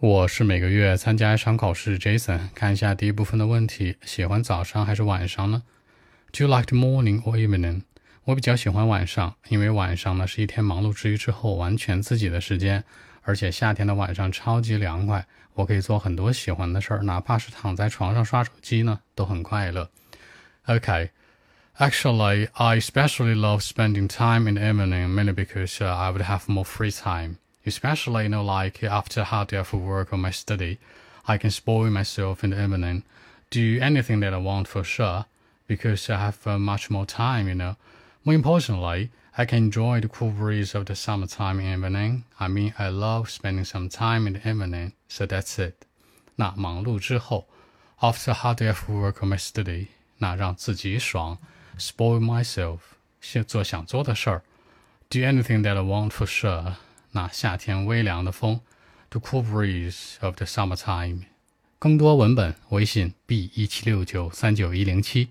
我是每个月参加一场考试，Jason。看一下第一部分的问题：喜欢早上还是晚上呢？Do you like the morning or evening？我比较喜欢晚上，因为晚上呢是一天忙碌之余之后完全自己的时间，而且夏天的晚上超级凉快，我可以做很多喜欢的事儿，哪怕是躺在床上刷手机呢，都很快乐。Okay. Actually, I especially love spending time in the evening, mainly because uh, I would have more free time especially you know like after hard day of work or my study, I can spoil myself in the evening, do anything that I want for sure, because I have uh, much more time. You know, more importantly, I can enjoy the cool breeze of the summertime evening. I mean, I love spending some time in the evening. So that's it. 那忙碌之后，after hard day of work or my study，那让自己爽，spoil myself，做想做的事儿，do anything that I want for sure。 那夏天微凉的风，the cool breeze of the summertime。更多文本，微信 b 一七六九三九一零七。